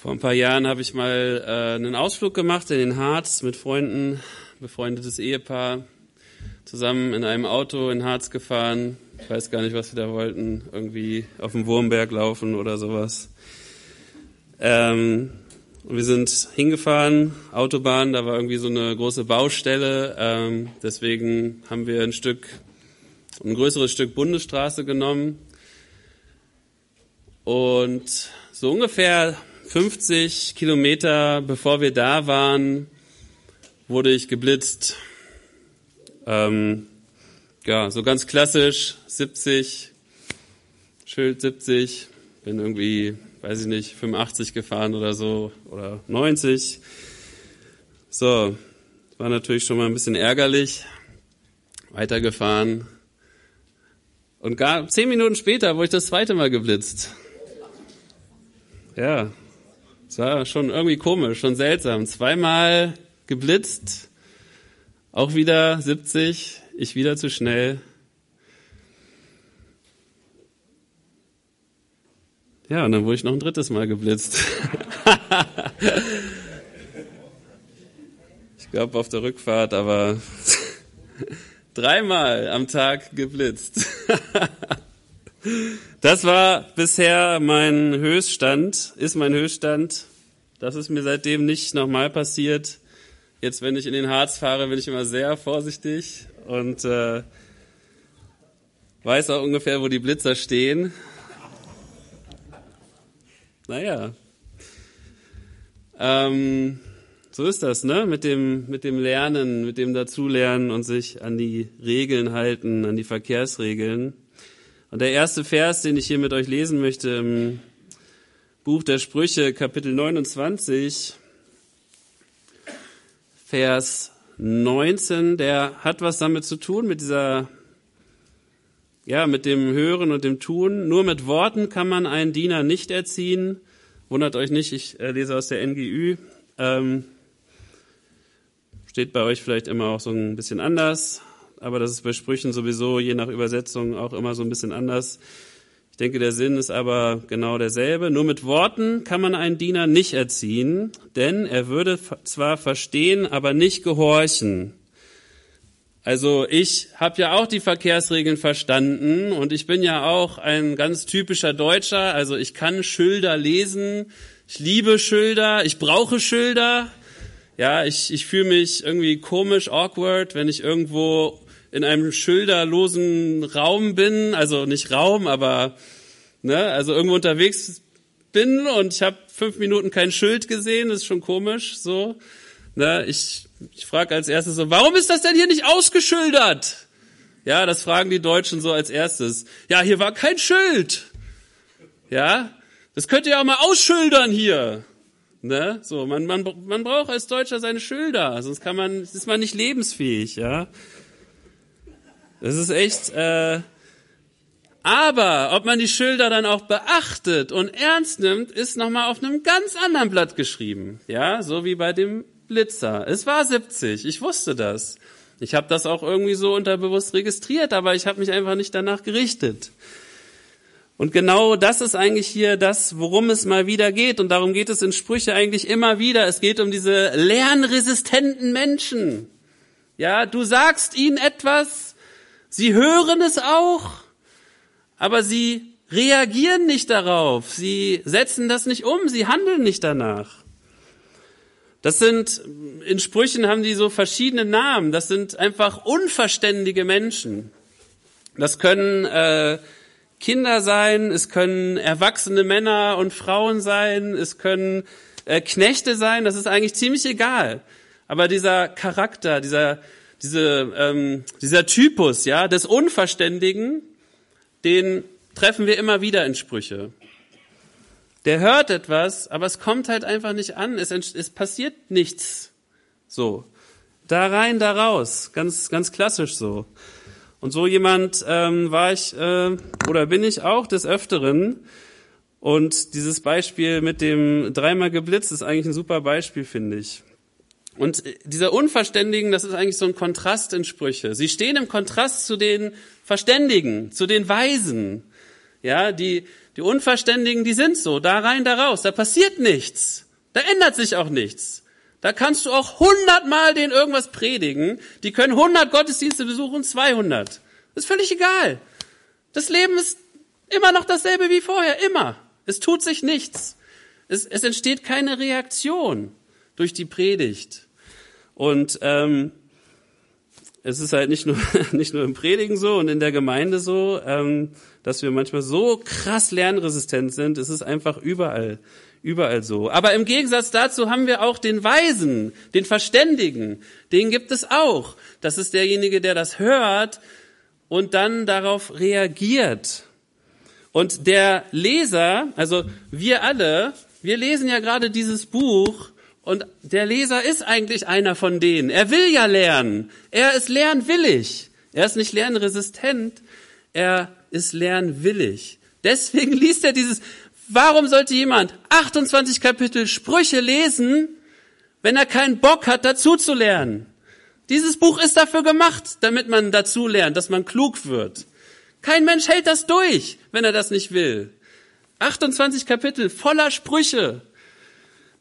Vor ein paar Jahren habe ich mal äh, einen Ausflug gemacht in den Harz mit Freunden, befreundetes Ehepaar, zusammen in einem Auto in Harz gefahren. Ich weiß gar nicht, was wir da wollten. Irgendwie auf dem Wurmberg laufen oder sowas. Ähm, und wir sind hingefahren, Autobahn, da war irgendwie so eine große Baustelle. Ähm, deswegen haben wir ein Stück, ein größeres Stück Bundesstraße genommen. Und so ungefähr 50 Kilometer bevor wir da waren, wurde ich geblitzt. Ähm, ja, so ganz klassisch, 70, Schild 70, bin irgendwie, weiß ich nicht, 85 gefahren oder so, oder 90. So, war natürlich schon mal ein bisschen ärgerlich, weitergefahren. Und gar zehn Minuten später wurde ich das zweite Mal geblitzt. Ja, es war schon irgendwie komisch, schon seltsam. Zweimal geblitzt, auch wieder 70, ich wieder zu schnell. Ja, und dann wurde ich noch ein drittes Mal geblitzt. ich glaube auf der Rückfahrt, aber dreimal am Tag geblitzt. Das war bisher mein Höchststand, ist mein Höchststand. Das ist mir seitdem nicht nochmal passiert. Jetzt, wenn ich in den Harz fahre, bin ich immer sehr vorsichtig und äh, weiß auch ungefähr, wo die Blitzer stehen. Naja. Ähm, so ist das, ne? Mit dem, mit dem Lernen, mit dem Dazulernen und sich an die Regeln halten, an die Verkehrsregeln. Und der erste Vers, den ich hier mit euch lesen möchte, im Buch der Sprüche, Kapitel 29, Vers 19, der hat was damit zu tun, mit dieser, ja, mit dem Hören und dem Tun. Nur mit Worten kann man einen Diener nicht erziehen. Wundert euch nicht, ich äh, lese aus der NGÜ. Ähm, steht bei euch vielleicht immer auch so ein bisschen anders aber das ist bei Sprüchen sowieso je nach Übersetzung auch immer so ein bisschen anders. Ich denke, der Sinn ist aber genau derselbe. Nur mit Worten kann man einen Diener nicht erziehen, denn er würde zwar verstehen, aber nicht gehorchen. Also ich habe ja auch die Verkehrsregeln verstanden und ich bin ja auch ein ganz typischer Deutscher. Also ich kann Schilder lesen, ich liebe Schilder, ich brauche Schilder. Ja, ich, ich fühle mich irgendwie komisch, awkward, wenn ich irgendwo in einem schilderlosen Raum bin, also nicht Raum, aber ne, also irgendwo unterwegs bin und ich habe fünf Minuten kein Schild gesehen, das ist schon komisch. So, ne, ich ich frage als erstes so, warum ist das denn hier nicht ausgeschildert? Ja, das fragen die Deutschen so als erstes. Ja, hier war kein Schild. Ja, das könnt ihr auch mal ausschildern hier. Ne? So, man, man, man braucht als Deutscher seine Schilder, sonst kann man, ist man nicht lebensfähig, ja. Das ist echt. Äh, aber ob man die Schilder dann auch beachtet und ernst nimmt, ist nochmal auf einem ganz anderen Blatt geschrieben. Ja, so wie bei dem Blitzer. Es war 70, ich wusste das. Ich habe das auch irgendwie so unterbewusst registriert, aber ich habe mich einfach nicht danach gerichtet. Und genau das ist eigentlich hier das, worum es mal wieder geht. Und darum geht es in Sprüche eigentlich immer wieder. Es geht um diese lernresistenten Menschen. Ja, du sagst ihnen etwas, Sie hören es auch, aber sie reagieren nicht darauf. Sie setzen das nicht um. Sie handeln nicht danach. Das sind, in Sprüchen haben die so verschiedene Namen. Das sind einfach unverständige Menschen. Das können äh, Kinder sein, es können erwachsene Männer und Frauen sein, es können äh, Knechte sein, das ist eigentlich ziemlich egal. Aber dieser Charakter, dieser, diese, ähm, dieser Typus ja, des Unverständigen, den treffen wir immer wieder in Sprüche. Der hört etwas, aber es kommt halt einfach nicht an. Es, es passiert nichts. So. Da rein, da raus. Ganz, ganz klassisch so. Und so jemand ähm, war ich äh, oder bin ich auch des Öfteren. Und dieses Beispiel mit dem dreimal geblitzt ist eigentlich ein super Beispiel, finde ich. Und dieser Unverständigen, das ist eigentlich so ein Kontrast in Sprüche. Sie stehen im Kontrast zu den Verständigen, zu den Weisen. Ja, die, Die Unverständigen, die sind so, da rein, da raus, da passiert nichts. Da ändert sich auch nichts. Da kannst du auch hundertmal denen irgendwas predigen. Die können hundert Gottesdienste besuchen, 200. Das ist völlig egal. Das Leben ist immer noch dasselbe wie vorher, immer. Es tut sich nichts. Es, es entsteht keine Reaktion durch die Predigt. Und ähm, es ist halt nicht nur, nicht nur im Predigen so und in der Gemeinde so, ähm, dass wir manchmal so krass lernresistent sind. Es ist einfach überall, überall so. Aber im Gegensatz dazu haben wir auch den Weisen, den Verständigen. Den gibt es auch. Das ist derjenige, der das hört und dann darauf reagiert. Und der Leser, also wir alle, wir lesen ja gerade dieses Buch und der Leser ist eigentlich einer von denen. Er will ja lernen. Er ist lernwillig. Er ist nicht lernresistent. Er ist lernwillig. Deswegen liest er dieses, warum sollte jemand 28 Kapitel Sprüche lesen, wenn er keinen Bock hat, dazu zu lernen? Dieses Buch ist dafür gemacht, damit man dazu lernt, dass man klug wird. Kein Mensch hält das durch, wenn er das nicht will. 28 Kapitel voller Sprüche.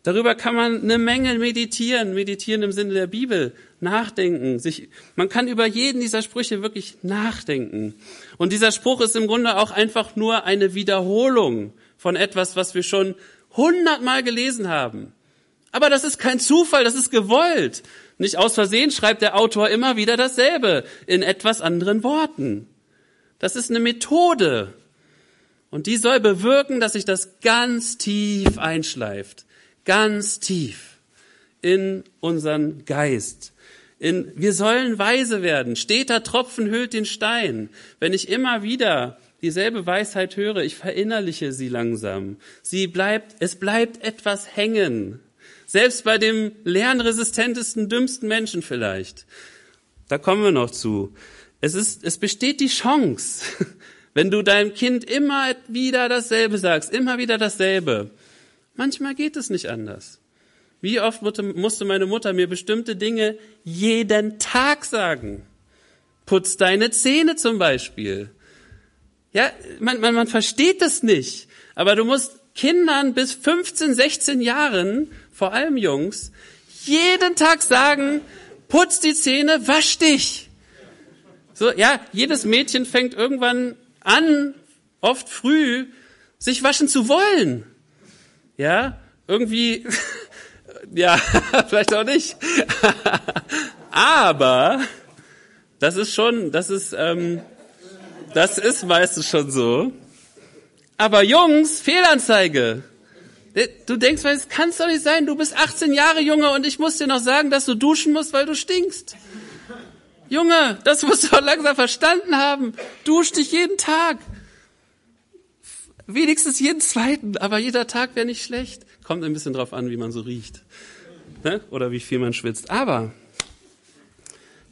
Darüber kann man eine Menge meditieren, meditieren im Sinne der Bibel, nachdenken. Sich, man kann über jeden dieser Sprüche wirklich nachdenken. Und dieser Spruch ist im Grunde auch einfach nur eine Wiederholung von etwas, was wir schon hundertmal gelesen haben. Aber das ist kein Zufall, das ist gewollt. Nicht aus Versehen schreibt der Autor immer wieder dasselbe in etwas anderen Worten. Das ist eine Methode. Und die soll bewirken, dass sich das ganz tief einschleift ganz tief in unseren Geist. In, wir sollen weise werden. Steter Tropfen hüllt den Stein. Wenn ich immer wieder dieselbe Weisheit höre, ich verinnerliche sie langsam. Sie bleibt, es bleibt etwas hängen. Selbst bei dem lernresistentesten, dümmsten Menschen vielleicht. Da kommen wir noch zu. Es ist, es besteht die Chance, wenn du deinem Kind immer wieder dasselbe sagst, immer wieder dasselbe, Manchmal geht es nicht anders. Wie oft musste meine Mutter mir bestimmte Dinge jeden Tag sagen? Putz deine Zähne zum Beispiel. Ja, man, man, man versteht das nicht. Aber du musst Kindern bis 15, 16 Jahren, vor allem Jungs, jeden Tag sagen, putz die Zähne, wasch dich. So, ja, jedes Mädchen fängt irgendwann an, oft früh, sich waschen zu wollen. Ja, irgendwie, ja, vielleicht auch nicht. Aber das ist schon, das ist, ähm, das ist meistens schon so. Aber Jungs, Fehlanzeige. Du denkst, es kann doch nicht sein, du bist 18 Jahre Junge und ich muss dir noch sagen, dass du duschen musst, weil du stinkst. Junge, das musst du doch langsam verstanden haben. Dusch dich jeden Tag. Wenigstens jeden zweiten, aber jeder Tag wäre nicht schlecht. Kommt ein bisschen drauf an, wie man so riecht. Ne? Oder wie viel man schwitzt. Aber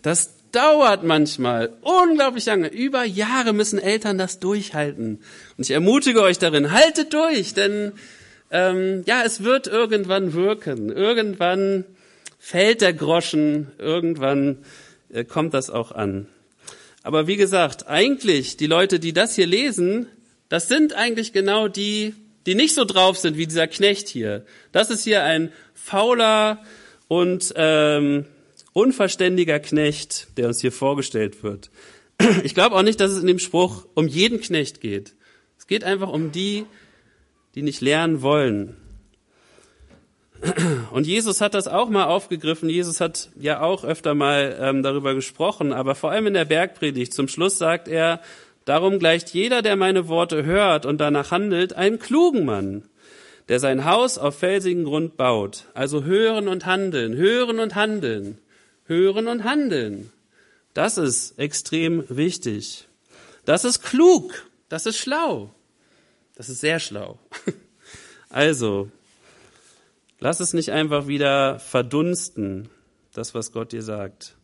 das dauert manchmal unglaublich lange. Über Jahre müssen Eltern das durchhalten. Und ich ermutige euch darin, haltet durch, denn ähm, ja, es wird irgendwann wirken. Irgendwann fällt der Groschen, irgendwann äh, kommt das auch an. Aber wie gesagt, eigentlich die Leute, die das hier lesen, das sind eigentlich genau die, die nicht so drauf sind wie dieser Knecht hier. Das ist hier ein fauler und ähm, unverständiger Knecht, der uns hier vorgestellt wird. Ich glaube auch nicht, dass es in dem Spruch um jeden Knecht geht. Es geht einfach um die, die nicht lernen wollen. Und Jesus hat das auch mal aufgegriffen. Jesus hat ja auch öfter mal ähm, darüber gesprochen, aber vor allem in der Bergpredigt. Zum Schluss sagt er, Darum gleicht jeder, der meine Worte hört und danach handelt, einem klugen Mann, der sein Haus auf felsigen Grund baut. Also hören und handeln, hören und handeln, hören und handeln. Das ist extrem wichtig. Das ist klug, das ist schlau, das ist sehr schlau. Also, lass es nicht einfach wieder verdunsten, das, was Gott dir sagt.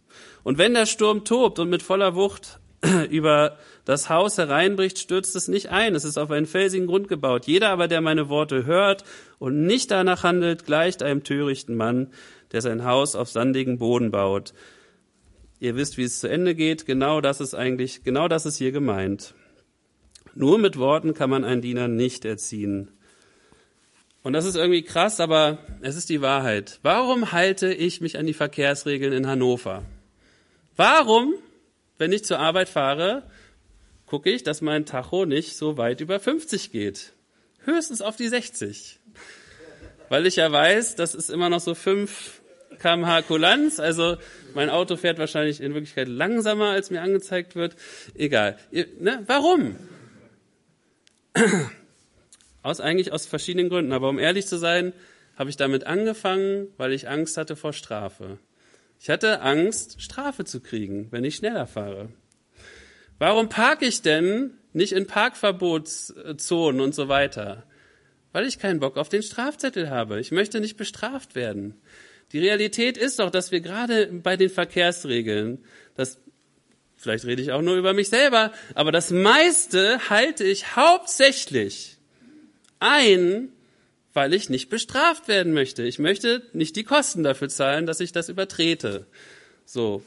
Und wenn der Sturm tobt und mit voller Wucht über das Haus hereinbricht, stürzt es nicht ein. Es ist auf einen felsigen Grund gebaut. Jeder aber, der meine Worte hört und nicht danach handelt, gleicht einem törichten Mann, der sein Haus auf sandigen Boden baut. Ihr wisst, wie es zu Ende geht. Genau das ist eigentlich, genau das ist hier gemeint. Nur mit Worten kann man einen Diener nicht erziehen. Und das ist irgendwie krass, aber es ist die Wahrheit. Warum halte ich mich an die Verkehrsregeln in Hannover? Warum, wenn ich zur Arbeit fahre, gucke ich, dass mein Tacho nicht so weit über 50 geht? Höchstens auf die 60. Weil ich ja weiß, das ist immer noch so 5 kmh Kulanz, also mein Auto fährt wahrscheinlich in Wirklichkeit langsamer, als mir angezeigt wird. Egal. Ne? Warum? Aus eigentlich aus verschiedenen Gründen. Aber um ehrlich zu sein, habe ich damit angefangen, weil ich Angst hatte vor Strafe. Ich hatte Angst, Strafe zu kriegen, wenn ich schneller fahre. Warum parke ich denn nicht in Parkverbotszonen und so weiter? Weil ich keinen Bock auf den Strafzettel habe. Ich möchte nicht bestraft werden. Die Realität ist doch, dass wir gerade bei den Verkehrsregeln, das, vielleicht rede ich auch nur über mich selber, aber das meiste halte ich hauptsächlich ein, weil ich nicht bestraft werden möchte. Ich möchte nicht die Kosten dafür zahlen, dass ich das übertrete. So.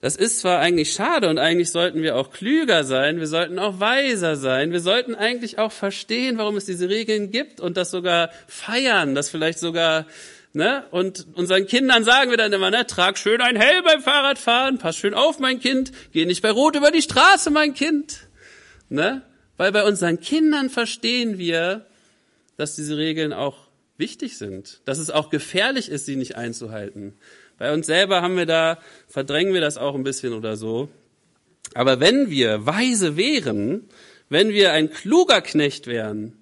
Das ist zwar eigentlich schade und eigentlich sollten wir auch klüger sein, wir sollten auch weiser sein, wir sollten eigentlich auch verstehen, warum es diese Regeln gibt und das sogar feiern, das vielleicht sogar Ne? Und unseren Kindern sagen wir dann immer, ne, trag schön ein Helm beim Fahrradfahren, pass schön auf, mein Kind, geh nicht bei Rot über die Straße, mein Kind. Ne? Weil bei unseren Kindern verstehen wir, dass diese Regeln auch wichtig sind, dass es auch gefährlich ist, sie nicht einzuhalten. Bei uns selber haben wir da, verdrängen wir das auch ein bisschen oder so. Aber wenn wir weise wären, wenn wir ein kluger Knecht wären,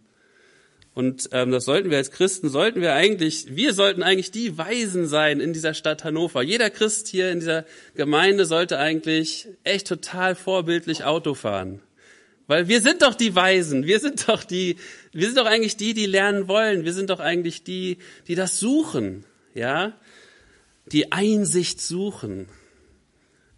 und ähm, das sollten wir als Christen, sollten wir eigentlich, wir sollten eigentlich die Weisen sein in dieser Stadt Hannover. Jeder Christ hier in dieser Gemeinde sollte eigentlich echt total vorbildlich Auto fahren. Weil wir sind doch die Weisen, wir sind doch die, wir sind doch eigentlich die, die lernen wollen, wir sind doch eigentlich die, die das suchen, ja, die Einsicht suchen.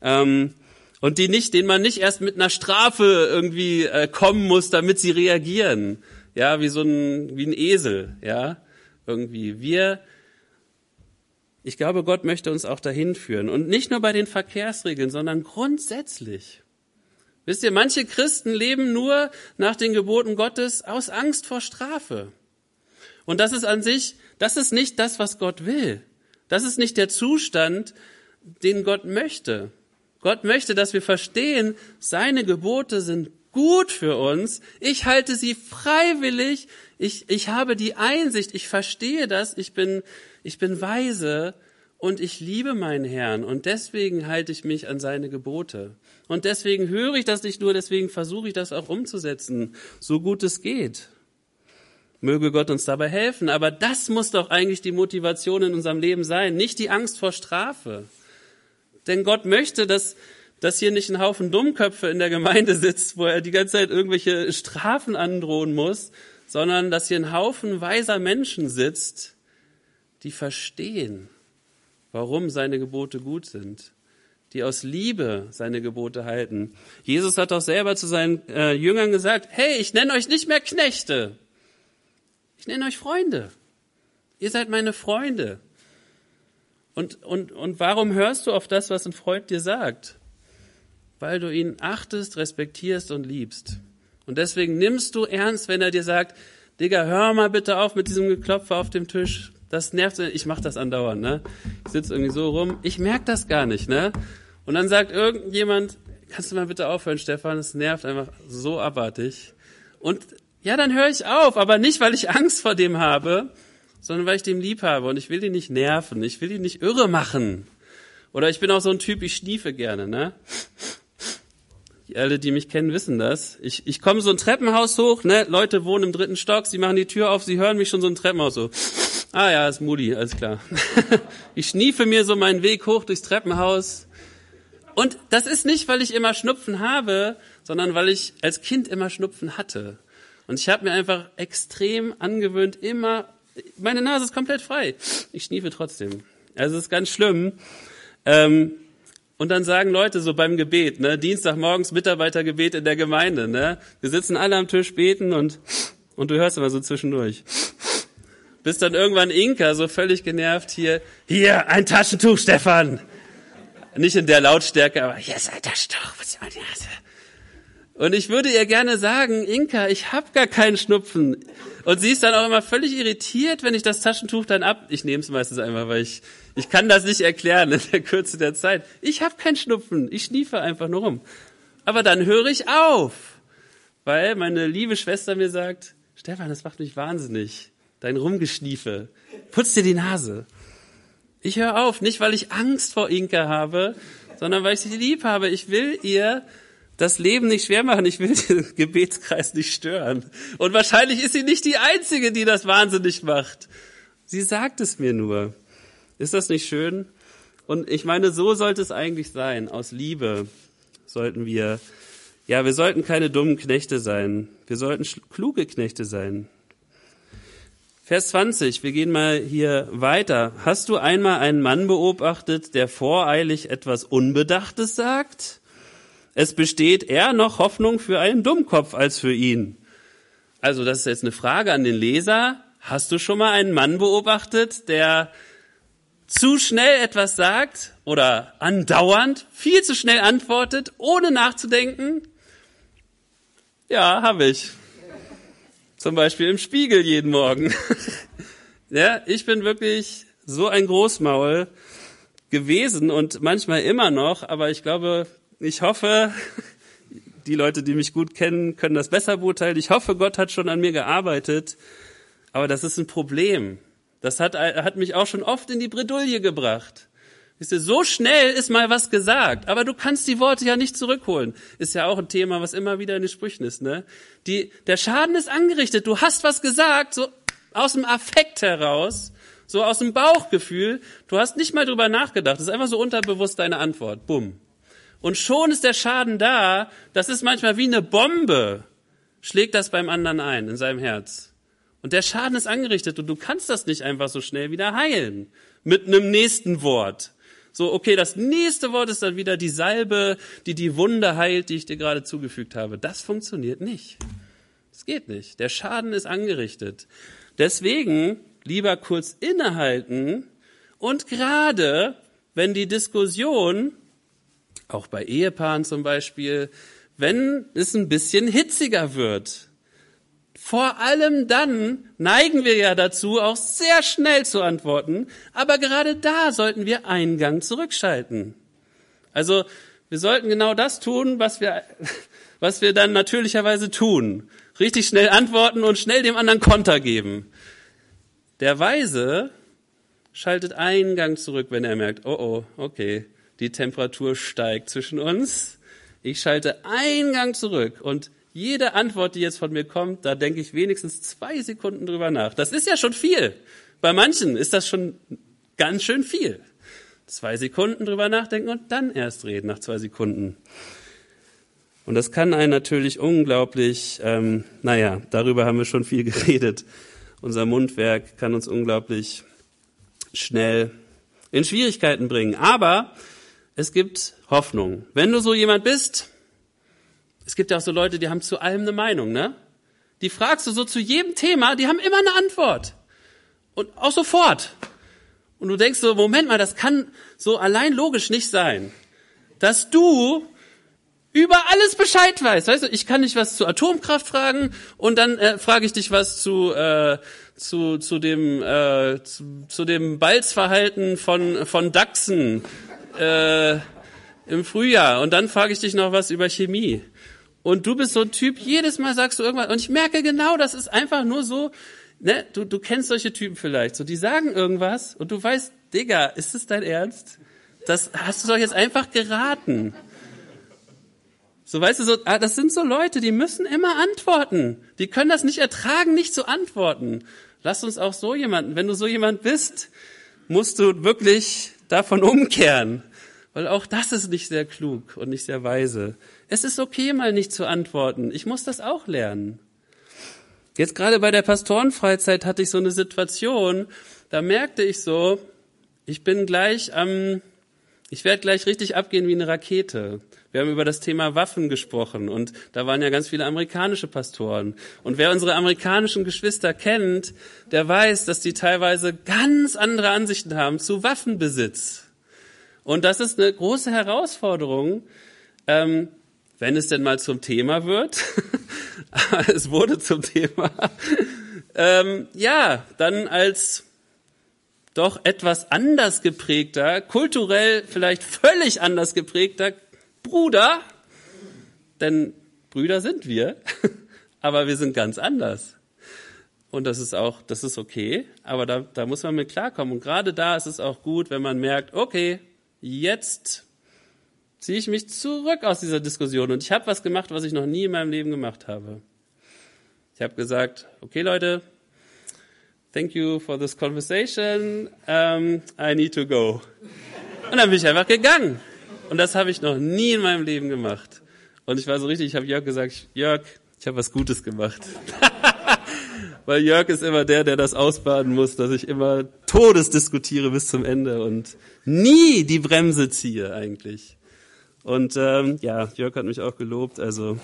Ähm, und die nicht, denen man nicht erst mit einer Strafe irgendwie äh, kommen muss, damit sie reagieren, ja, wie so ein, wie ein Esel, ja, irgendwie. Wir, ich glaube, Gott möchte uns auch dahin führen. Und nicht nur bei den Verkehrsregeln, sondern grundsätzlich. Wisst ihr, manche Christen leben nur nach den Geboten Gottes aus Angst vor Strafe. Und das ist an sich, das ist nicht das, was Gott will. Das ist nicht der Zustand, den Gott möchte. Gott möchte, dass wir verstehen, seine Gebote sind gut für uns. Ich halte sie freiwillig. Ich, ich habe die Einsicht. Ich verstehe das. Ich bin, ich bin weise und ich liebe meinen Herrn und deswegen halte ich mich an seine Gebote. Und deswegen höre ich das nicht nur, deswegen versuche ich das auch umzusetzen, so gut es geht. Möge Gott uns dabei helfen. Aber das muss doch eigentlich die Motivation in unserem Leben sein, nicht die Angst vor Strafe. Denn Gott möchte, dass, dass hier nicht ein Haufen Dummköpfe in der Gemeinde sitzt, wo er die ganze Zeit irgendwelche Strafen androhen muss, sondern dass hier ein Haufen weiser Menschen sitzt, die verstehen, warum seine Gebote gut sind, die aus Liebe seine Gebote halten. Jesus hat auch selber zu seinen äh, Jüngern gesagt, hey, ich nenne euch nicht mehr Knechte, ich nenne euch Freunde. Ihr seid meine Freunde. Und, und, und warum hörst du auf das, was ein Freund dir sagt? weil du ihn achtest, respektierst und liebst. Und deswegen nimmst du ernst, wenn er dir sagt, Digga, hör mal bitte auf mit diesem Geklopfer auf dem Tisch. Das nervt, ich mach das andauernd, ne? Ich sitze irgendwie so rum, ich merk das gar nicht, ne? Und dann sagt irgendjemand, kannst du mal bitte aufhören, Stefan, es nervt einfach so abartig. Und ja, dann höre ich auf, aber nicht, weil ich Angst vor dem habe, sondern weil ich dem lieb habe und ich will ihn nicht nerven, ich will ihn nicht irre machen. Oder ich bin auch so ein Typ, ich schniefe gerne, ne? alle, die mich kennen, wissen das. Ich, ich komme so ein Treppenhaus hoch, ne? Leute wohnen im dritten Stock, sie machen die Tür auf, sie hören mich schon so ein Treppenhaus so. Ah ja, ist Moody, alles klar. ich schniefe mir so meinen Weg hoch durchs Treppenhaus. Und das ist nicht, weil ich immer Schnupfen habe, sondern weil ich als Kind immer Schnupfen hatte. Und ich habe mir einfach extrem angewöhnt, immer, meine Nase ist komplett frei. Ich schniefe trotzdem. Also es ist ganz schlimm. Ähm, und dann sagen Leute so beim Gebet, ne, Dienstagmorgens Mitarbeitergebet in der Gemeinde, ne, wir sitzen alle am Tisch beten und, und du hörst immer so zwischendurch. Bis dann irgendwann Inka so völlig genervt hier, hier, ein Taschentuch, Stefan. Nicht in der Lautstärke, aber hier ist ein Taschentuch. Und ich würde ihr gerne sagen, Inka, ich hab gar keinen Schnupfen. Und sie ist dann auch immer völlig irritiert, wenn ich das Taschentuch dann ab. Ich nehme es meistens einfach, weil ich ich kann das nicht erklären in der Kürze der Zeit. Ich habe keinen Schnupfen, ich schniefe einfach nur rum. Aber dann höre ich auf, weil meine liebe Schwester mir sagt, Stefan, das macht mich wahnsinnig, dein Rumgeschniefe. Putz dir die Nase. Ich höre auf, nicht weil ich Angst vor Inka habe, sondern weil ich sie lieb habe. Ich will ihr das Leben nicht schwer machen. Ich will den Gebetskreis nicht stören. Und wahrscheinlich ist sie nicht die Einzige, die das wahnsinnig macht. Sie sagt es mir nur. Ist das nicht schön? Und ich meine, so sollte es eigentlich sein. Aus Liebe sollten wir, ja, wir sollten keine dummen Knechte sein. Wir sollten kluge Knechte sein. Vers 20, wir gehen mal hier weiter. Hast du einmal einen Mann beobachtet, der voreilig etwas Unbedachtes sagt? Es besteht eher noch Hoffnung für einen Dummkopf als für ihn. Also das ist jetzt eine Frage an den Leser. Hast du schon mal einen Mann beobachtet, der zu schnell etwas sagt oder andauernd viel zu schnell antwortet, ohne nachzudenken? Ja, habe ich. Zum Beispiel im Spiegel jeden Morgen. ja, ich bin wirklich so ein Großmaul gewesen und manchmal immer noch, aber ich glaube, ich hoffe, die Leute, die mich gut kennen, können das besser beurteilen. Ich hoffe, Gott hat schon an mir gearbeitet, aber das ist ein Problem. Das hat, hat mich auch schon oft in die Bredouille gebracht. Wisst so schnell ist mal was gesagt, aber du kannst die Worte ja nicht zurückholen. Ist ja auch ein Thema, was immer wieder in den Sprüchen ist, ne? Die, der Schaden ist angerichtet. Du hast was gesagt, so aus dem Affekt heraus, so aus dem Bauchgefühl. Du hast nicht mal drüber nachgedacht. Das ist einfach so unterbewusst deine Antwort. Bumm. Und schon ist der Schaden da. Das ist manchmal wie eine Bombe. Schlägt das beim anderen ein, in seinem Herz. Und der Schaden ist angerichtet und du kannst das nicht einfach so schnell wieder heilen. Mit einem nächsten Wort. So, okay, das nächste Wort ist dann wieder die Salbe, die die Wunde heilt, die ich dir gerade zugefügt habe. Das funktioniert nicht. Das geht nicht. Der Schaden ist angerichtet. Deswegen lieber kurz innehalten und gerade, wenn die Diskussion, auch bei Ehepaaren zum Beispiel, wenn es ein bisschen hitziger wird, vor allem dann neigen wir ja dazu, auch sehr schnell zu antworten, aber gerade da sollten wir einen Gang zurückschalten. Also wir sollten genau das tun, was wir, was wir dann natürlicherweise tun. Richtig schnell antworten und schnell dem anderen Konter geben. Der Weise schaltet einen Gang zurück, wenn er merkt, oh oh, okay, die Temperatur steigt zwischen uns. Ich schalte einen Gang zurück und jede Antwort, die jetzt von mir kommt, da denke ich wenigstens zwei Sekunden drüber nach. Das ist ja schon viel. Bei manchen ist das schon ganz schön viel. Zwei Sekunden drüber nachdenken und dann erst reden nach zwei Sekunden. Und das kann einen natürlich unglaublich, ähm, naja, darüber haben wir schon viel geredet. Unser Mundwerk kann uns unglaublich schnell in Schwierigkeiten bringen. Aber es gibt Hoffnung. Wenn du so jemand bist, es gibt ja auch so Leute, die haben zu allem eine Meinung, ne? Die fragst du so zu jedem Thema, die haben immer eine Antwort. Und auch sofort. Und du denkst so, Moment mal, das kann so allein logisch nicht sein, dass du über alles Bescheid weißt. Weißt du, ich kann dich was zu Atomkraft fragen und dann äh, frage ich dich was zu äh, zu zu dem äh, zu, zu dem Balzverhalten von von Dachsen äh, im Frühjahr und dann frage ich dich noch was über Chemie. Und du bist so ein Typ, jedes Mal sagst du irgendwas. Und ich merke genau, das ist einfach nur so, ne, du, du kennst solche Typen vielleicht. So, die sagen irgendwas und du weißt, Digga, ist das dein Ernst? Das hast du doch jetzt einfach geraten. So, weißt du, so, ah, das sind so Leute, die müssen immer antworten. Die können das nicht ertragen, nicht zu antworten. Lass uns auch so jemanden, wenn du so jemand bist, musst du wirklich davon umkehren. Weil auch das ist nicht sehr klug und nicht sehr weise. Es ist okay, mal nicht zu antworten. Ich muss das auch lernen. Jetzt gerade bei der Pastorenfreizeit hatte ich so eine Situation, da merkte ich so, ich bin gleich am, ich werde gleich richtig abgehen wie eine Rakete. Wir haben über das Thema Waffen gesprochen und da waren ja ganz viele amerikanische Pastoren. Und wer unsere amerikanischen Geschwister kennt, der weiß, dass die teilweise ganz andere Ansichten haben zu Waffenbesitz. Und das ist eine große Herausforderung, ähm, wenn es denn mal zum Thema wird, es wurde zum Thema, ähm, ja, dann als doch etwas anders geprägter, kulturell vielleicht völlig anders geprägter Bruder, denn Brüder sind wir, aber wir sind ganz anders. Und das ist auch, das ist okay, aber da, da muss man mit klarkommen. Und gerade da ist es auch gut, wenn man merkt, okay, jetzt ziehe ich mich zurück aus dieser Diskussion und ich habe was gemacht, was ich noch nie in meinem Leben gemacht habe. Ich habe gesagt, okay Leute, thank you for this conversation, um, I need to go. Und dann bin ich einfach gegangen. Und das habe ich noch nie in meinem Leben gemacht. Und ich war so richtig, ich habe Jörg gesagt, Jörg, ich habe was Gutes gemacht. Weil Jörg ist immer der, der das ausbaden muss, dass ich immer Todes diskutiere bis zum Ende und nie die Bremse ziehe eigentlich. Und ähm, ja, Jörg hat mich auch gelobt. Also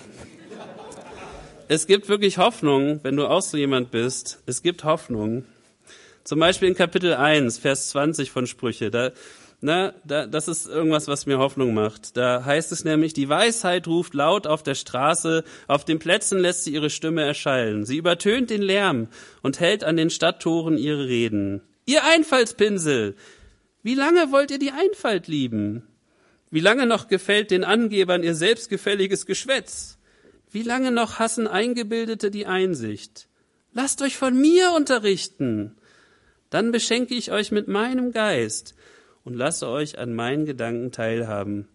es gibt wirklich Hoffnung, wenn du auch so jemand bist. Es gibt Hoffnung. Zum Beispiel in Kapitel 1, Vers 20 von Sprüche. Da, na, da, das ist irgendwas, was mir Hoffnung macht. Da heißt es nämlich, die Weisheit ruft laut auf der Straße, auf den Plätzen lässt sie ihre Stimme erschallen. Sie übertönt den Lärm und hält an den Stadttoren ihre Reden. Ihr Einfallspinsel! Wie lange wollt ihr die Einfalt lieben? Wie lange noch gefällt den Angebern ihr selbstgefälliges Geschwätz? Wie lange noch hassen Eingebildete die Einsicht? Lasst euch von mir unterrichten. Dann beschenke ich euch mit meinem Geist und lasse euch an meinen Gedanken teilhaben.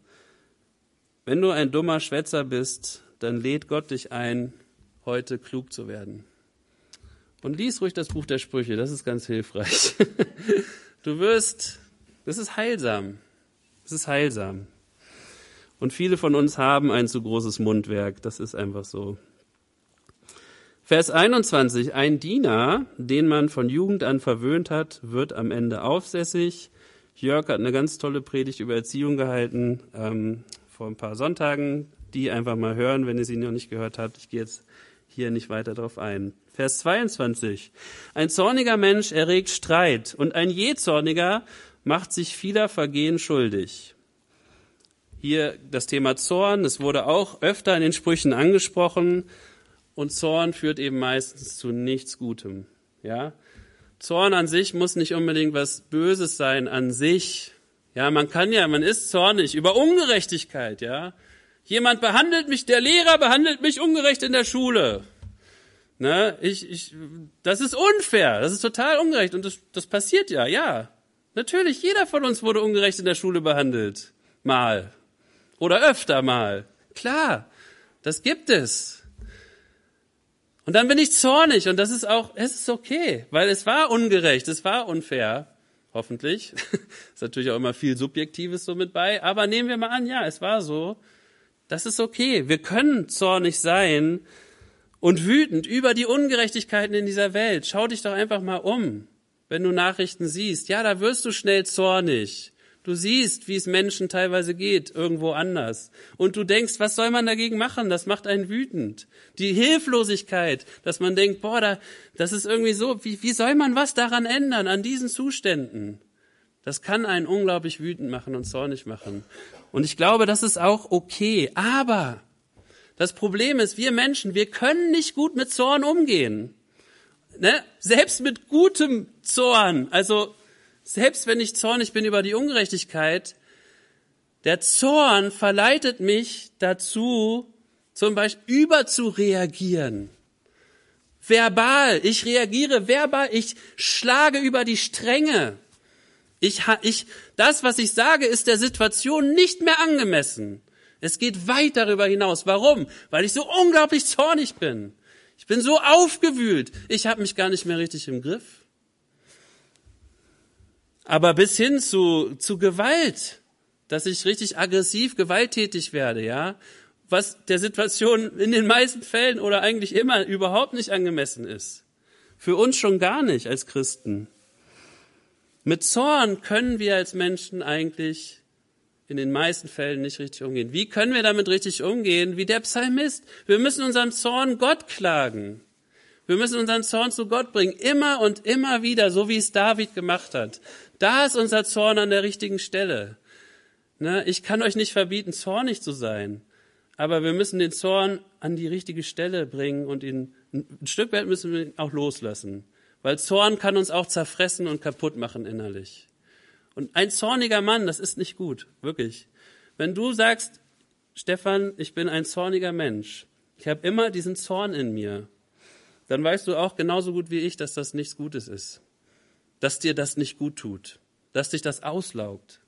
Wenn du ein dummer Schwätzer bist, dann lädt Gott dich ein, heute klug zu werden. Und lies ruhig das Buch der Sprüche, das ist ganz hilfreich. Du wirst, das ist heilsam. Es ist heilsam. Und viele von uns haben ein zu großes Mundwerk. Das ist einfach so. Vers 21. Ein Diener, den man von Jugend an verwöhnt hat, wird am Ende aufsässig. Jörg hat eine ganz tolle Predigt über Erziehung gehalten ähm, vor ein paar Sonntagen. Die einfach mal hören, wenn ihr sie noch nicht gehört habt. Ich gehe jetzt hier nicht weiter darauf ein. Vers 22. Ein zorniger Mensch erregt Streit und ein jähzorniger macht sich vieler Vergehen schuldig. Hier das Thema Zorn, das wurde auch öfter in den Sprüchen angesprochen und Zorn führt eben meistens zu nichts Gutem. Ja? Zorn an sich muss nicht unbedingt was Böses sein an sich. Ja, man kann ja, man ist zornig über Ungerechtigkeit, ja. Jemand behandelt mich, der Lehrer behandelt mich ungerecht in der Schule. Ne, ich, ich, das ist unfair, das ist total ungerecht und das, das passiert ja, ja. Natürlich, jeder von uns wurde ungerecht in der Schule behandelt. Mal. Oder öfter mal. Klar, das gibt es. Und dann bin ich zornig und das ist auch, es ist okay, weil es war ungerecht, es war unfair. Hoffentlich. ist natürlich auch immer viel Subjektives so mit bei. Aber nehmen wir mal an, ja, es war so. Das ist okay. Wir können zornig sein und wütend über die Ungerechtigkeiten in dieser Welt. Schau dich doch einfach mal um wenn du Nachrichten siehst. Ja, da wirst du schnell zornig. Du siehst, wie es Menschen teilweise geht, irgendwo anders. Und du denkst, was soll man dagegen machen? Das macht einen wütend. Die Hilflosigkeit, dass man denkt, boah, da, das ist irgendwie so, wie, wie soll man was daran ändern, an diesen Zuständen? Das kann einen unglaublich wütend machen und zornig machen. Und ich glaube, das ist auch okay. Aber das Problem ist, wir Menschen, wir können nicht gut mit Zorn umgehen ne, selbst mit gutem Zorn, also selbst wenn ich zornig bin über die Ungerechtigkeit, der Zorn verleitet mich dazu, zum Beispiel überzureagieren. Verbal, ich reagiere verbal, ich schlage über die Stränge. Ich, ich, das, was ich sage, ist der Situation nicht mehr angemessen. Es geht weit darüber hinaus. Warum? Weil ich so unglaublich zornig bin. Ich bin so aufgewühlt. Ich habe mich gar nicht mehr richtig im Griff. Aber bis hin zu, zu Gewalt, dass ich richtig aggressiv, gewalttätig werde, ja, was der Situation in den meisten Fällen oder eigentlich immer überhaupt nicht angemessen ist. Für uns schon gar nicht als Christen. Mit Zorn können wir als Menschen eigentlich in den meisten Fällen nicht richtig umgehen. Wie können wir damit richtig umgehen? Wie der Psalmist. Wir müssen unseren Zorn Gott klagen. Wir müssen unseren Zorn zu Gott bringen. Immer und immer wieder, so wie es David gemacht hat. Da ist unser Zorn an der richtigen Stelle. Ne? Ich kann euch nicht verbieten, zornig zu sein. aber wir müssen den Zorn an die richtige Stelle bringen und ihn ein Stück weit müssen wir ihn auch loslassen. Weil Zorn kann uns auch zerfressen und kaputt machen innerlich. Und ein zorniger Mann, das ist nicht gut, wirklich. Wenn du sagst, Stefan, ich bin ein zorniger Mensch, ich habe immer diesen Zorn in mir, dann weißt du auch genauso gut wie ich, dass das nichts Gutes ist. Dass dir das nicht gut tut. Dass dich das auslaugt.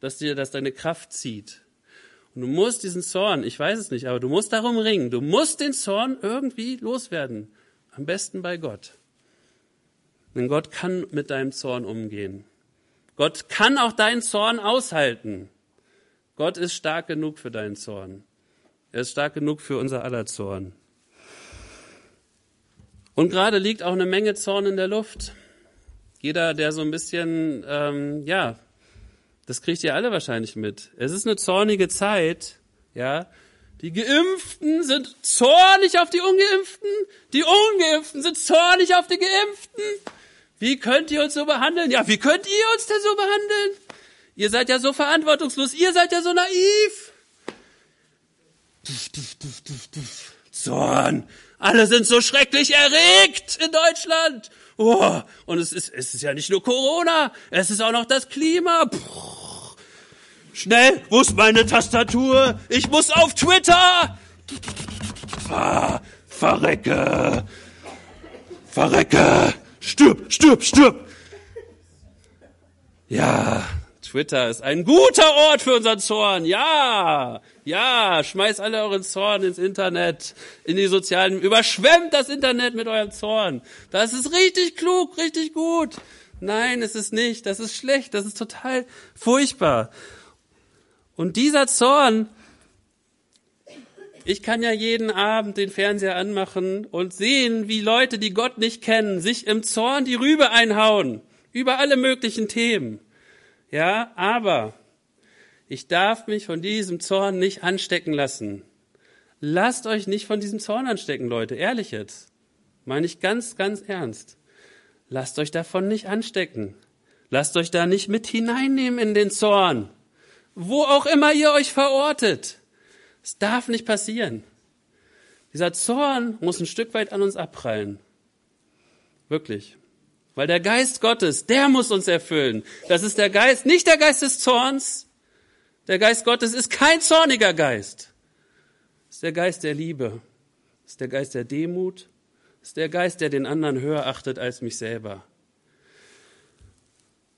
Dass dir das deine Kraft zieht. Und du musst diesen Zorn, ich weiß es nicht, aber du musst darum ringen. Du musst den Zorn irgendwie loswerden. Am besten bei Gott. Denn Gott kann mit deinem Zorn umgehen. Gott kann auch deinen Zorn aushalten. Gott ist stark genug für deinen Zorn. Er ist stark genug für unser aller Zorn. Und gerade liegt auch eine Menge Zorn in der Luft. Jeder, der so ein bisschen, ähm, ja, das kriegt ihr alle wahrscheinlich mit. Es ist eine zornige Zeit, ja. Die Geimpften sind zornig auf die Ungeimpften, die Ungeimpften sind zornig auf die Geimpften. Wie könnt ihr uns so behandeln? Ja, wie könnt ihr uns denn so behandeln? Ihr seid ja so verantwortungslos, ihr seid ja so naiv. Zorn. Alle sind so schrecklich erregt in Deutschland. Oh, und es ist, es ist ja nicht nur Corona, es ist auch noch das Klima. Puh. Schnell, wo ist meine Tastatur? Ich muss auf Twitter. Ah, verrecke. Verrecke. Stirb, stirb, stirb. Ja, Twitter ist ein guter Ort für unseren Zorn. Ja, ja, schmeißt alle euren Zorn ins Internet, in die sozialen, überschwemmt das Internet mit eurem Zorn. Das ist richtig klug, richtig gut. Nein, es ist nicht. Das ist schlecht. Das ist total furchtbar. Und dieser Zorn, ich kann ja jeden Abend den Fernseher anmachen und sehen, wie Leute, die Gott nicht kennen, sich im Zorn die Rübe einhauen. Über alle möglichen Themen. Ja, aber ich darf mich von diesem Zorn nicht anstecken lassen. Lasst euch nicht von diesem Zorn anstecken, Leute, ehrlich jetzt. Meine ich ganz, ganz ernst. Lasst euch davon nicht anstecken. Lasst euch da nicht mit hineinnehmen in den Zorn. Wo auch immer ihr euch verortet. Es darf nicht passieren. Dieser Zorn muss ein Stück weit an uns abprallen. Wirklich. Weil der Geist Gottes, der muss uns erfüllen. Das ist der Geist, nicht der Geist des Zorns, der Geist Gottes ist kein zorniger Geist. Es ist der Geist der Liebe. Es ist der Geist der Demut. Es ist der Geist, der den anderen höher achtet als mich selber.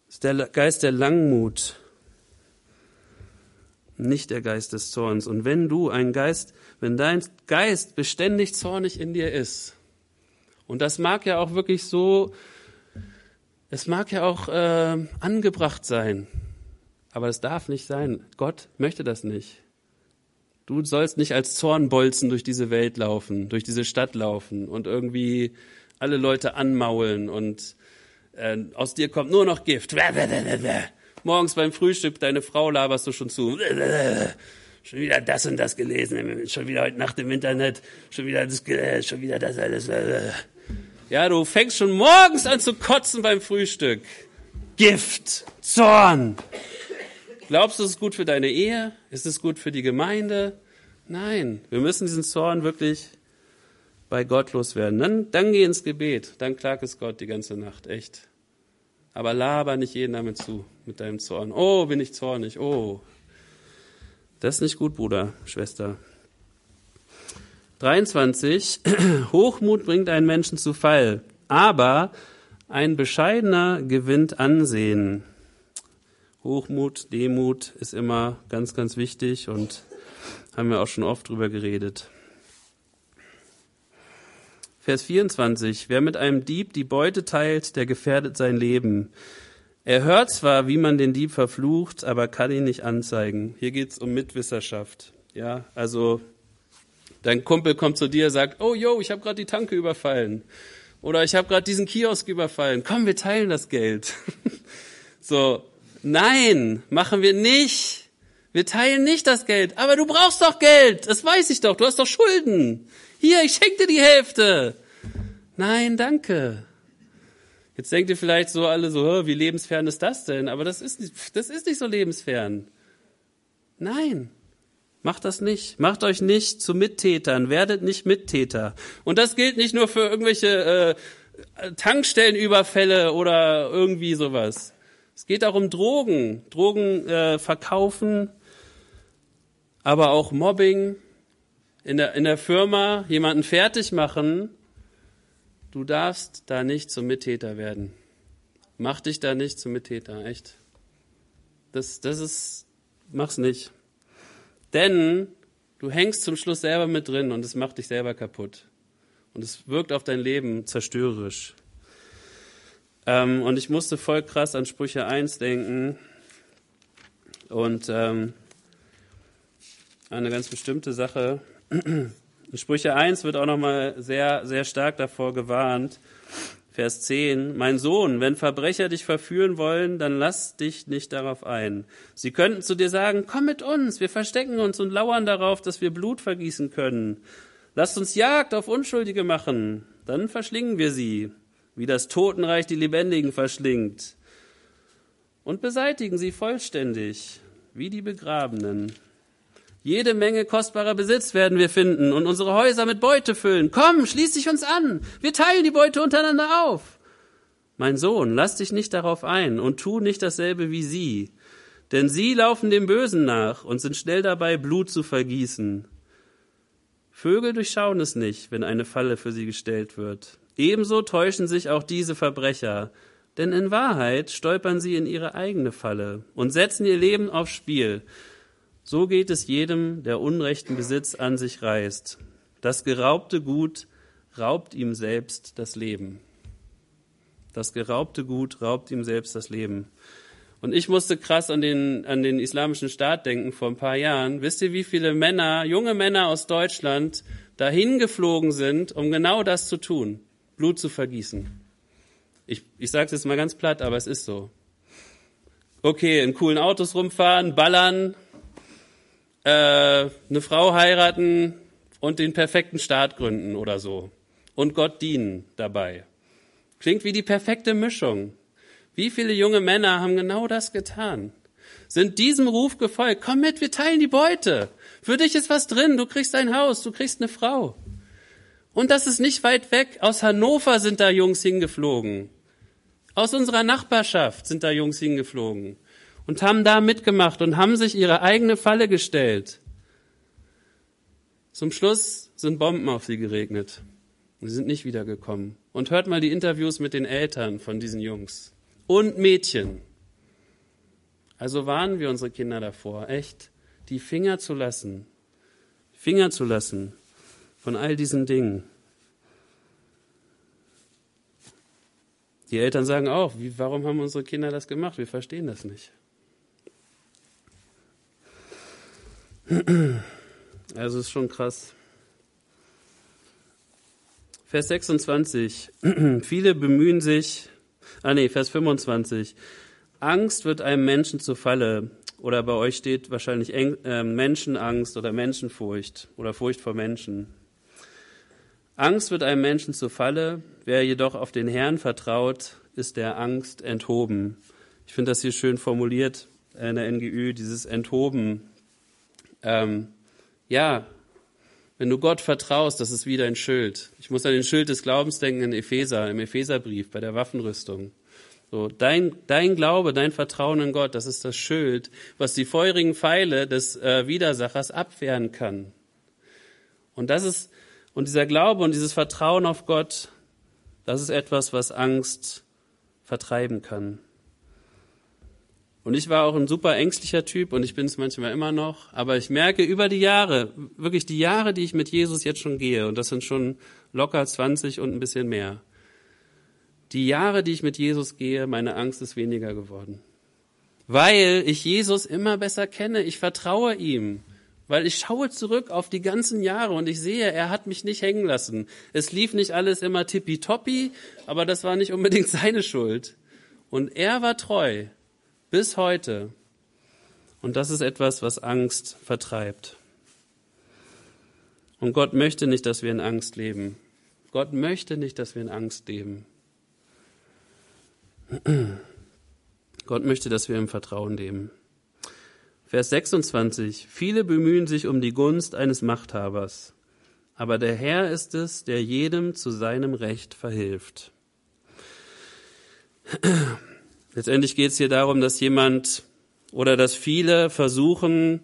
Es ist der Geist der Langmut. Nicht der Geist des Zorns. Und wenn du ein Geist, wenn dein Geist beständig zornig in dir ist, und das mag ja auch wirklich so, es mag ja auch äh, angebracht sein, aber es darf nicht sein. Gott möchte das nicht. Du sollst nicht als Zornbolzen durch diese Welt laufen, durch diese Stadt laufen und irgendwie alle Leute anmaulen und äh, aus dir kommt nur noch Gift. Morgens beim Frühstück, deine Frau laberst du schon zu. Schon wieder das und das gelesen, schon wieder heute Nacht im Internet, schon wieder das, schon wieder das alles. Ja, du fängst schon morgens an zu kotzen beim Frühstück. Gift, Zorn, Glaubst du, es ist gut für deine Ehe? Ist es gut für die Gemeinde? Nein, wir müssen diesen Zorn wirklich bei Gott loswerden. Dann, dann geh ins Gebet, dann klag es Gott die ganze Nacht, echt. Aber laber nicht jeden damit zu, mit deinem Zorn. Oh, bin ich zornig, oh. Das ist nicht gut, Bruder, Schwester. 23. Hochmut bringt einen Menschen zu Fall, aber ein bescheidener gewinnt Ansehen. Hochmut, Demut ist immer ganz, ganz wichtig und haben wir auch schon oft drüber geredet. Vers 24. Wer mit einem Dieb die Beute teilt, der gefährdet sein Leben. Er hört zwar, wie man den Dieb verflucht, aber kann ihn nicht anzeigen. Hier geht's um Mitwisserschaft. Ja, also dein Kumpel kommt zu dir, sagt, oh yo, ich habe gerade die Tanke überfallen. Oder ich habe gerade diesen Kiosk überfallen. Komm, wir teilen das Geld. so, Nein, machen wir nicht. Wir teilen nicht das Geld. Aber du brauchst doch Geld. Das weiß ich doch. Du hast doch Schulden. Hier, ich schenke dir die Hälfte. Nein, danke. Jetzt denkt ihr vielleicht so alle so, wie lebensfern ist das denn? Aber das ist nicht, das ist nicht so lebensfern. Nein. Macht das nicht. Macht euch nicht zu Mittätern. Werdet nicht Mittäter. Und das gilt nicht nur für irgendwelche äh, Tankstellenüberfälle oder irgendwie sowas. Es geht auch um Drogen. Drogen äh, verkaufen, aber auch Mobbing in der, in der Firma, jemanden fertig machen. Du darfst da nicht zum Mittäter werden. Mach dich da nicht zum Mittäter, echt. Das, das ist, mach's nicht. Denn du hängst zum Schluss selber mit drin und es macht dich selber kaputt. Und es wirkt auf dein Leben zerstörerisch. Ähm, und ich musste voll krass an Sprüche 1 denken und ähm, eine ganz bestimmte Sache. In Sprüche 1 wird auch nochmal sehr, sehr stark davor gewarnt, Vers 10, mein Sohn, wenn Verbrecher dich verführen wollen, dann lass dich nicht darauf ein. Sie könnten zu dir sagen, komm mit uns, wir verstecken uns und lauern darauf, dass wir Blut vergießen können. Lasst uns Jagd auf Unschuldige machen, dann verschlingen wir sie, wie das Totenreich die Lebendigen verschlingt. Und beseitigen sie vollständig, wie die Begrabenen. Jede Menge kostbarer Besitz werden wir finden und unsere Häuser mit Beute füllen. Komm, schließ dich uns an. Wir teilen die Beute untereinander auf. Mein Sohn, lass dich nicht darauf ein und tu nicht dasselbe wie sie. Denn sie laufen dem Bösen nach und sind schnell dabei, Blut zu vergießen. Vögel durchschauen es nicht, wenn eine Falle für sie gestellt wird. Ebenso täuschen sich auch diese Verbrecher, denn in Wahrheit stolpern sie in ihre eigene Falle und setzen ihr Leben aufs Spiel. So geht es jedem, der unrechten Besitz an sich reißt. Das geraubte Gut raubt ihm selbst das Leben. Das geraubte Gut raubt ihm selbst das Leben. Und ich musste krass an den, an den islamischen Staat denken vor ein paar Jahren. Wisst ihr, wie viele Männer, junge Männer aus Deutschland dahin geflogen sind, um genau das zu tun? Blut zu vergießen. Ich, ich sage es jetzt mal ganz platt, aber es ist so. Okay, in coolen Autos rumfahren, ballern, äh, eine Frau heiraten und den perfekten Staat gründen oder so. Und Gott dienen dabei. Klingt wie die perfekte Mischung. Wie viele junge Männer haben genau das getan? Sind diesem Ruf gefolgt? Komm mit, wir teilen die Beute. Für dich ist was drin. Du kriegst ein Haus, du kriegst eine Frau. Und das ist nicht weit weg. Aus Hannover sind da Jungs hingeflogen. Aus unserer Nachbarschaft sind da Jungs hingeflogen und haben da mitgemacht und haben sich ihre eigene Falle gestellt. Zum Schluss sind Bomben auf sie geregnet. Und sie sind nicht wiedergekommen. Und hört mal die Interviews mit den Eltern von diesen Jungs. Und Mädchen. Also warnen wir unsere Kinder davor, echt, die Finger zu lassen. Finger zu lassen von all diesen Dingen. Die Eltern sagen auch, wie, warum haben unsere Kinder das gemacht? Wir verstehen das nicht. Also ist schon krass. Vers 26. Viele bemühen sich, ah nee, Vers 25. Angst wird einem Menschen zur Falle. Oder bei euch steht wahrscheinlich äh, Menschenangst oder Menschenfurcht oder Furcht vor Menschen. Angst wird einem Menschen zur Falle. Wer jedoch auf den Herrn vertraut, ist der Angst enthoben. Ich finde das hier schön formuliert in der NGÜ, dieses Enthoben ähm, ja, wenn du Gott vertraust, das ist wie dein Schild. Ich muss an den Schild des Glaubens denken in Epheser, im Epheserbrief, bei der Waffenrüstung. So, dein, dein Glaube, dein Vertrauen in Gott, das ist das Schild, was die feurigen Pfeile des äh, Widersachers abwehren kann. Und das ist, und dieser Glaube und dieses Vertrauen auf Gott, das ist etwas, was Angst vertreiben kann. Und ich war auch ein super ängstlicher Typ und ich bin es manchmal immer noch. Aber ich merke über die Jahre, wirklich die Jahre, die ich mit Jesus jetzt schon gehe, und das sind schon locker 20 und ein bisschen mehr. Die Jahre, die ich mit Jesus gehe, meine Angst ist weniger geworden. Weil ich Jesus immer besser kenne. Ich vertraue ihm. Weil ich schaue zurück auf die ganzen Jahre und ich sehe, er hat mich nicht hängen lassen. Es lief nicht alles immer tippitoppi, aber das war nicht unbedingt seine Schuld. Und er war treu. Bis heute. Und das ist etwas, was Angst vertreibt. Und Gott möchte nicht, dass wir in Angst leben. Gott möchte nicht, dass wir in Angst leben. Gott möchte, dass wir im Vertrauen leben. Vers 26. Viele bemühen sich um die Gunst eines Machthabers, aber der Herr ist es, der jedem zu seinem Recht verhilft. Letztendlich geht es hier darum, dass jemand oder dass viele versuchen,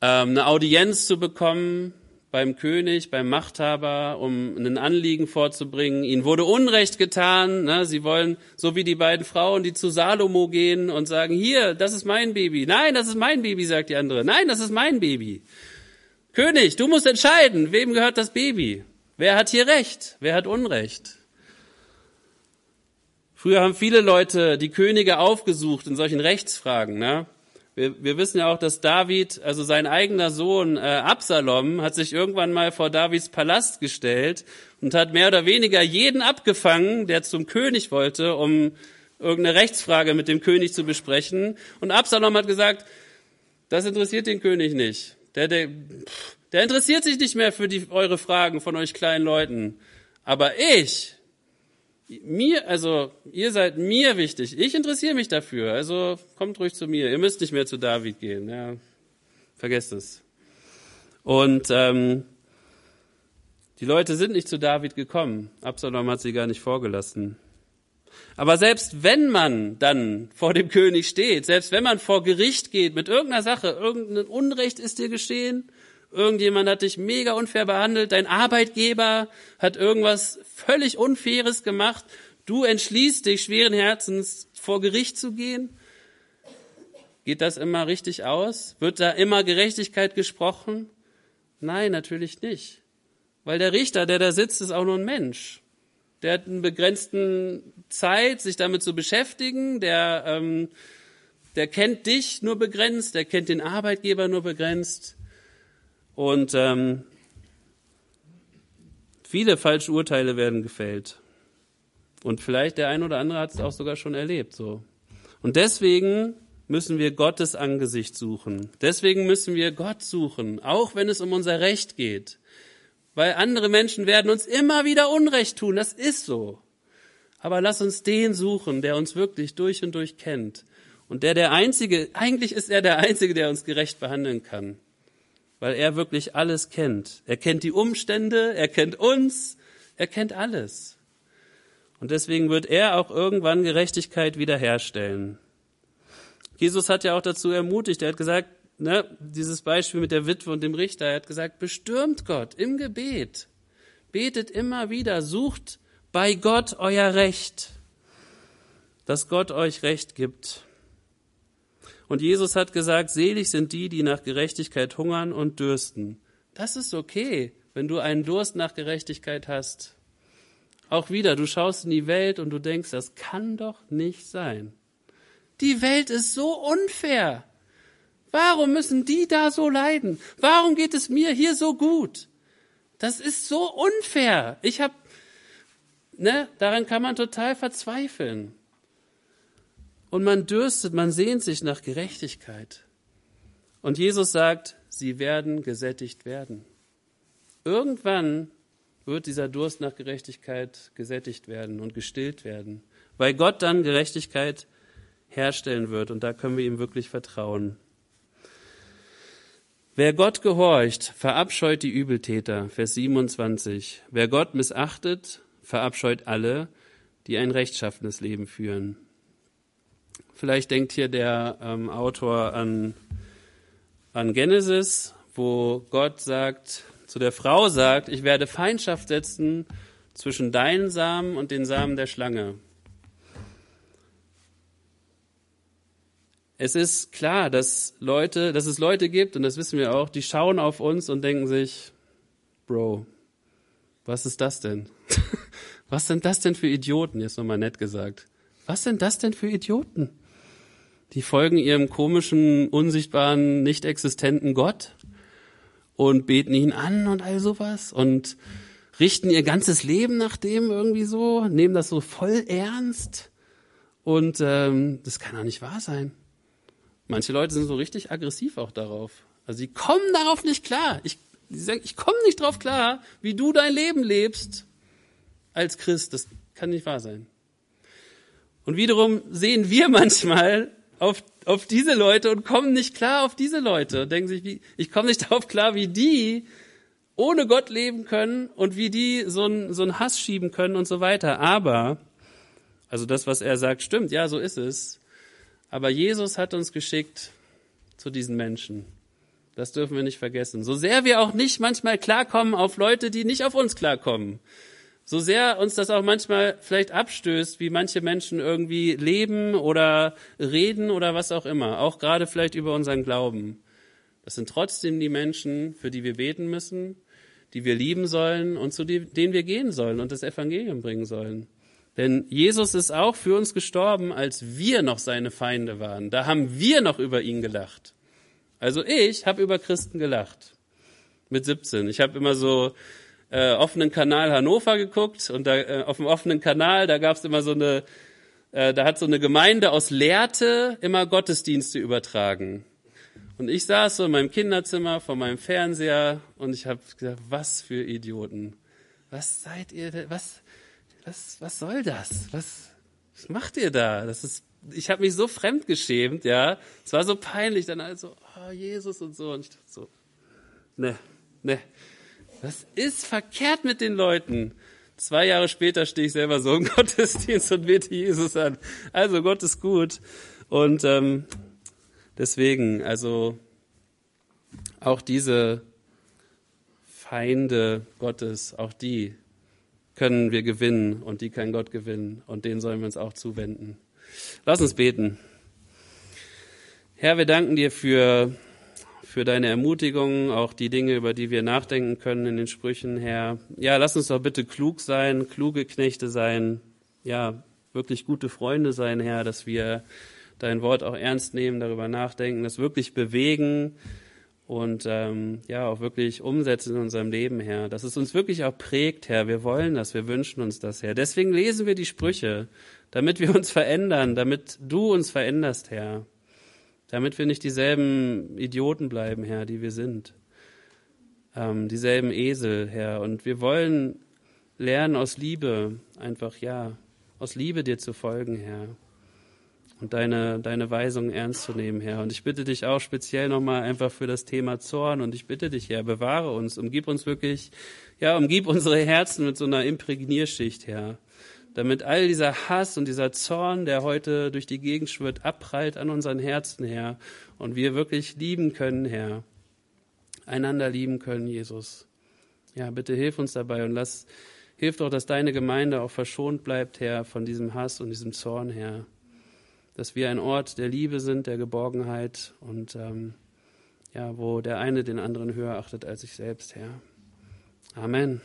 ähm, eine Audienz zu bekommen beim König, beim Machthaber, um ein Anliegen vorzubringen. Ihnen wurde Unrecht getan. Ne? Sie wollen, so wie die beiden Frauen, die zu Salomo gehen und sagen, hier, das ist mein Baby. Nein, das ist mein Baby, sagt die andere. Nein, das ist mein Baby. König, du musst entscheiden, wem gehört das Baby? Wer hat hier Recht? Wer hat Unrecht? Früher haben viele Leute die Könige aufgesucht in solchen Rechtsfragen. Ne? Wir, wir wissen ja auch, dass David, also sein eigener Sohn äh, Absalom, hat sich irgendwann mal vor Davids Palast gestellt und hat mehr oder weniger jeden abgefangen, der zum König wollte, um irgendeine Rechtsfrage mit dem König zu besprechen. Und Absalom hat gesagt, das interessiert den König nicht. Der, der, der interessiert sich nicht mehr für die, eure Fragen von euch kleinen Leuten. Aber ich, mir, also ihr seid mir wichtig. Ich interessiere mich dafür. Also kommt ruhig zu mir. Ihr müsst nicht mehr zu David gehen. Ja, vergesst es. Und ähm, die Leute sind nicht zu David gekommen. Absalom hat sie gar nicht vorgelassen. Aber selbst wenn man dann vor dem König steht, selbst wenn man vor Gericht geht mit irgendeiner Sache, irgendein Unrecht ist dir geschehen, Irgendjemand hat dich mega unfair behandelt, dein Arbeitgeber hat irgendwas völlig Unfaires gemacht. Du entschließt dich schweren Herzens vor Gericht zu gehen. Geht das immer richtig aus? Wird da immer Gerechtigkeit gesprochen? Nein, natürlich nicht. Weil der Richter, der da sitzt, ist auch nur ein Mensch. Der hat eine begrenzte Zeit, sich damit zu beschäftigen. Der, ähm, der kennt dich nur begrenzt. Der kennt den Arbeitgeber nur begrenzt. Und ähm, viele falsche Urteile werden gefällt. Und vielleicht der ein oder andere hat es auch sogar schon erlebt. So. Und deswegen müssen wir Gottes Angesicht suchen. Deswegen müssen wir Gott suchen, auch wenn es um unser Recht geht. Weil andere Menschen werden uns immer wieder Unrecht tun. Das ist so. Aber lass uns den suchen, der uns wirklich durch und durch kennt. Und der der Einzige, eigentlich ist er der Einzige, der uns gerecht behandeln kann weil er wirklich alles kennt. Er kennt die Umstände, er kennt uns, er kennt alles. Und deswegen wird er auch irgendwann Gerechtigkeit wiederherstellen. Jesus hat ja auch dazu ermutigt, er hat gesagt, ne, dieses Beispiel mit der Witwe und dem Richter, er hat gesagt, bestürmt Gott im Gebet, betet immer wieder, sucht bei Gott euer Recht, dass Gott euch Recht gibt. Und Jesus hat gesagt, selig sind die, die nach Gerechtigkeit hungern und dürsten. Das ist okay, wenn du einen Durst nach Gerechtigkeit hast. Auch wieder, du schaust in die Welt und du denkst, das kann doch nicht sein. Die Welt ist so unfair. Warum müssen die da so leiden? Warum geht es mir hier so gut? Das ist so unfair. Ich habe, ne, daran kann man total verzweifeln. Und man dürstet, man sehnt sich nach Gerechtigkeit. Und Jesus sagt, sie werden gesättigt werden. Irgendwann wird dieser Durst nach Gerechtigkeit gesättigt werden und gestillt werden, weil Gott dann Gerechtigkeit herstellen wird und da können wir ihm wirklich vertrauen. Wer Gott gehorcht, verabscheut die Übeltäter, Vers 27. Wer Gott missachtet, verabscheut alle, die ein rechtschaffenes Leben führen. Vielleicht denkt hier der ähm, Autor an, an Genesis, wo Gott sagt, zu der Frau sagt, ich werde Feindschaft setzen zwischen deinen Samen und den Samen der Schlange. Es ist klar, dass Leute, dass es Leute gibt, und das wissen wir auch, die schauen auf uns und denken sich, Bro, was ist das denn? was sind das denn für Idioten? Jetzt nochmal nett gesagt. Was sind das denn für Idioten? Die folgen ihrem komischen, unsichtbaren, nicht existenten Gott und beten ihn an und all sowas und richten ihr ganzes Leben nach dem irgendwie so, nehmen das so voll ernst und ähm, das kann doch nicht wahr sein. Manche Leute sind so richtig aggressiv auch darauf. Also sie kommen darauf nicht klar. Ich, sie sagen, ich komme nicht darauf klar, wie du dein Leben lebst als Christ. Das kann nicht wahr sein. Und wiederum sehen wir manchmal auf, auf diese Leute und kommen nicht klar auf diese Leute und denken sich, wie, ich komme nicht darauf klar, wie die ohne Gott leben können und wie die so einen so einen Hass schieben können und so weiter. Aber, also das, was er sagt, stimmt, ja, so ist es. Aber Jesus hat uns geschickt zu diesen Menschen. Das dürfen wir nicht vergessen. So sehr wir auch nicht manchmal klarkommen auf Leute, die nicht auf uns klarkommen. So sehr uns das auch manchmal vielleicht abstößt, wie manche Menschen irgendwie leben oder reden oder was auch immer. Auch gerade vielleicht über unseren Glauben. Das sind trotzdem die Menschen, für die wir beten müssen, die wir lieben sollen und zu denen wir gehen sollen und das Evangelium bringen sollen. Denn Jesus ist auch für uns gestorben, als wir noch seine Feinde waren. Da haben wir noch über ihn gelacht. Also ich habe über Christen gelacht. Mit 17. Ich habe immer so äh, offenen Kanal Hannover geguckt und da äh, auf dem offenen Kanal, da gab es immer so eine, äh, da hat so eine Gemeinde aus Lehrte immer Gottesdienste übertragen. Und ich saß so in meinem Kinderzimmer vor meinem Fernseher und ich habe gesagt, was für Idioten. Was seid ihr? Was, was, was soll das? Was, was macht ihr da? Das ist, ich habe mich so fremdgeschämt, ja. Es war so peinlich, dann also, oh, Jesus und so. Und ich dachte so, ne, ne. Was ist verkehrt mit den Leuten? Zwei Jahre später stehe ich selber so im Gottesdienst und bete Jesus an. Also Gott ist gut. Und ähm, Deswegen, also auch diese Feinde Gottes, auch die können wir gewinnen und die kann Gott gewinnen und denen sollen wir uns auch zuwenden. Lass uns beten. Herr, wir danken dir für, für deine Ermutigung, auch die Dinge, über die wir nachdenken können in den Sprüchen, Herr. Ja, lass uns doch bitte klug sein, kluge Knechte sein, ja, wirklich gute Freunde sein, Herr, dass wir dein Wort auch ernst nehmen, darüber nachdenken, das wirklich bewegen und ähm, ja auch wirklich umsetzen in unserem Leben, Herr. Dass es uns wirklich auch prägt, Herr. Wir wollen das, wir wünschen uns das, Herr. Deswegen lesen wir die Sprüche, damit wir uns verändern, damit du uns veränderst, Herr. Damit wir nicht dieselben Idioten bleiben, Herr, die wir sind. Ähm, dieselben Esel, Herr. Und wir wollen lernen aus Liebe, einfach ja, aus Liebe dir zu folgen, Herr und deine, deine Weisungen ernst zu nehmen, Herr. Und ich bitte dich auch speziell nochmal einfach für das Thema Zorn und ich bitte dich, Herr, bewahre uns, umgib uns wirklich, ja, umgib unsere Herzen mit so einer Imprägnierschicht, Herr. Damit all dieser Hass und dieser Zorn, der heute durch die Gegend schwirrt, abprallt an unseren Herzen, Herr. Und wir wirklich lieben können, Herr. Einander lieben können, Jesus. Ja, bitte hilf uns dabei und lass, hilf doch, dass deine Gemeinde auch verschont bleibt, Herr, von diesem Hass und diesem Zorn, Herr dass wir ein Ort der Liebe sind, der Geborgenheit und ähm, ja, wo der eine den anderen höher achtet als sich selbst, Herr. Amen.